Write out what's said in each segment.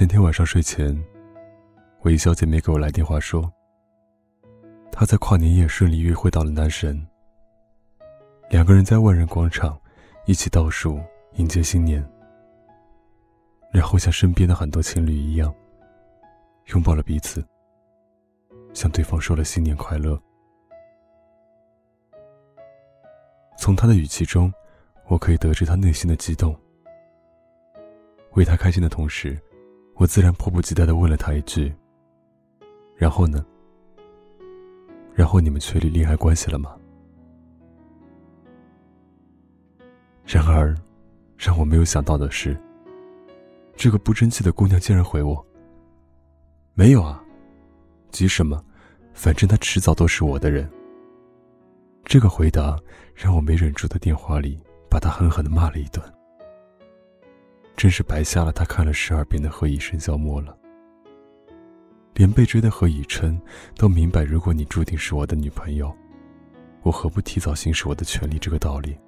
前天晚上睡前，我一小姐妹给我来电话说，她在跨年夜顺利约会到了男神。两个人在万人广场一起倒数迎接新年，然后像身边的很多情侣一样，拥抱了彼此，向对方说了新年快乐。从他的语气中，我可以得知他内心的激动。为他开心的同时，我自然迫不及待的问了他一句：“然后呢？然后你们确立恋爱关系了吗？”然而，让我没有想到的是，这个不争气的姑娘竟然回我：“没有啊，急什么？反正他迟早都是我的人。”这个回答让我没忍住，在电话里把他狠狠的骂了一顿。真是白瞎了他看了十二遍的《何以笙箫默》了。连被追的何以琛都明白，如果你注定是我的女朋友，我何不提早行使我的权利这个道理。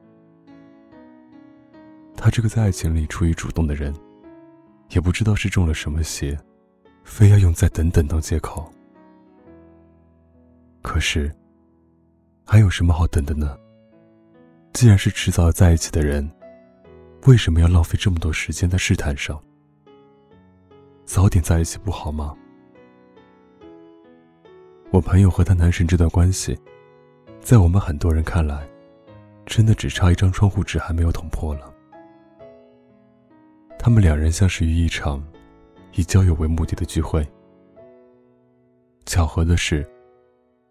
他这个在爱情里出于主动的人，也不知道是中了什么邪，非要用“再等等”当借口。可是。还有什么好等的呢？既然是迟早要在一起的人，为什么要浪费这么多时间在试探上？早点在一起不好吗？我朋友和他男神这段关系，在我们很多人看来，真的只差一张窗户纸还没有捅破了。他们两人相识于一场以交友为目的的聚会，巧合的是。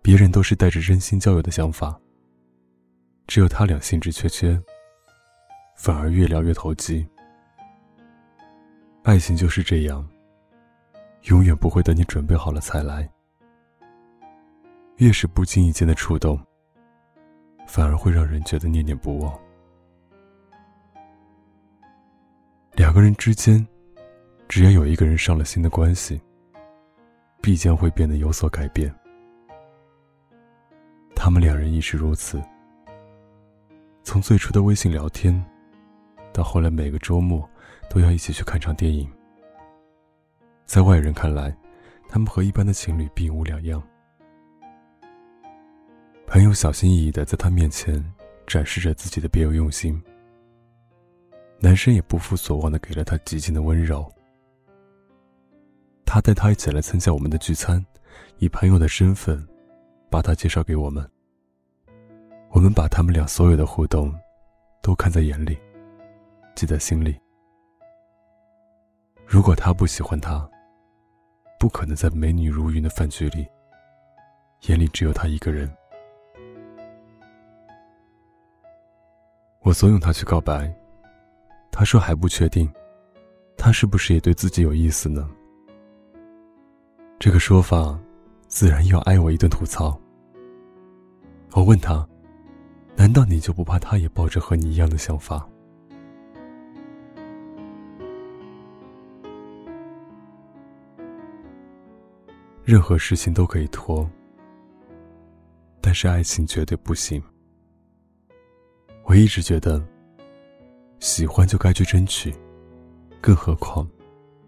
别人都是带着真心交友的想法，只有他俩兴致缺缺，反而越聊越投机。爱情就是这样，永远不会等你准备好了才来。越是不经意间的触动，反而会让人觉得念念不忘。两个人之间，只要有一个人上了心的关系，必将会变得有所改变。他们两人亦是如此。从最初的微信聊天，到后来每个周末都要一起去看场电影，在外人看来，他们和一般的情侣并无两样。朋友小心翼翼的在他面前展示着自己的别有用心，男生也不负所望的给了他极尽的温柔。他带他一起来参加我们的聚餐，以朋友的身份。把他介绍给我们，我们把他们俩所有的互动都看在眼里，记在心里。如果他不喜欢他，不可能在美女如云的饭局里，眼里只有他一个人。我怂恿他去告白，他说还不确定，他是不是也对自己有意思呢？这个说法。自然要挨我一顿吐槽。我问他：“难道你就不怕他也抱着和你一样的想法？”任何事情都可以拖，但是爱情绝对不行。我一直觉得，喜欢就该去争取，更何况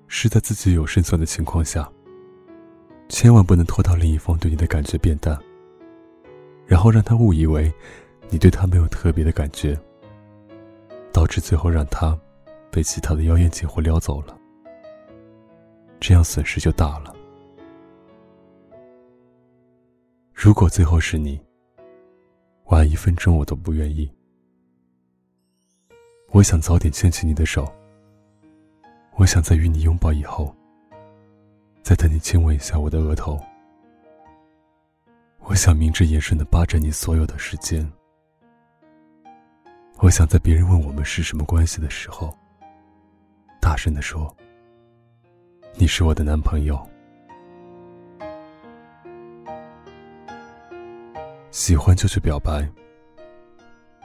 是在自己有胜算的情况下。千万不能拖到另一方对你的感觉变淡，然后让他误以为你对他没有特别的感觉，导致最后让他被其他的妖艳贱货撩走了，这样损失就大了。如果最后是你，晚一分钟我都不愿意。我想早点牵起你的手，我想在与你拥抱以后。再等你亲吻一下我的额头，我想明着眼神的霸占你所有的时间。我想在别人问我们是什么关系的时候，大声的说：“你是我的男朋友。”喜欢就去表白，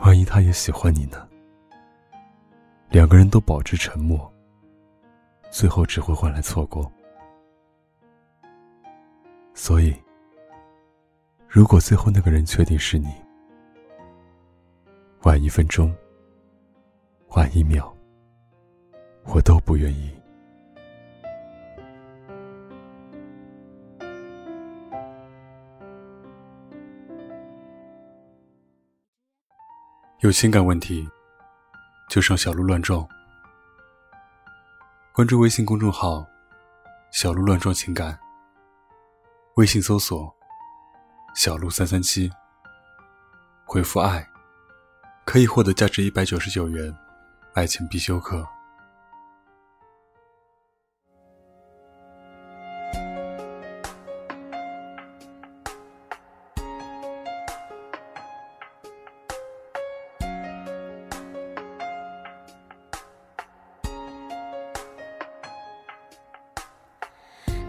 万一他也喜欢你呢？两个人都保持沉默，最后只会换来错过。所以，如果最后那个人确定是你，晚一分钟，晚一秒，我都不愿意。有情感问题，就上小鹿乱撞。关注微信公众号“小鹿乱撞情感”，微信搜索“小鹿三三七”，回复“爱”，可以获得价值一百九十九元爱情必修课。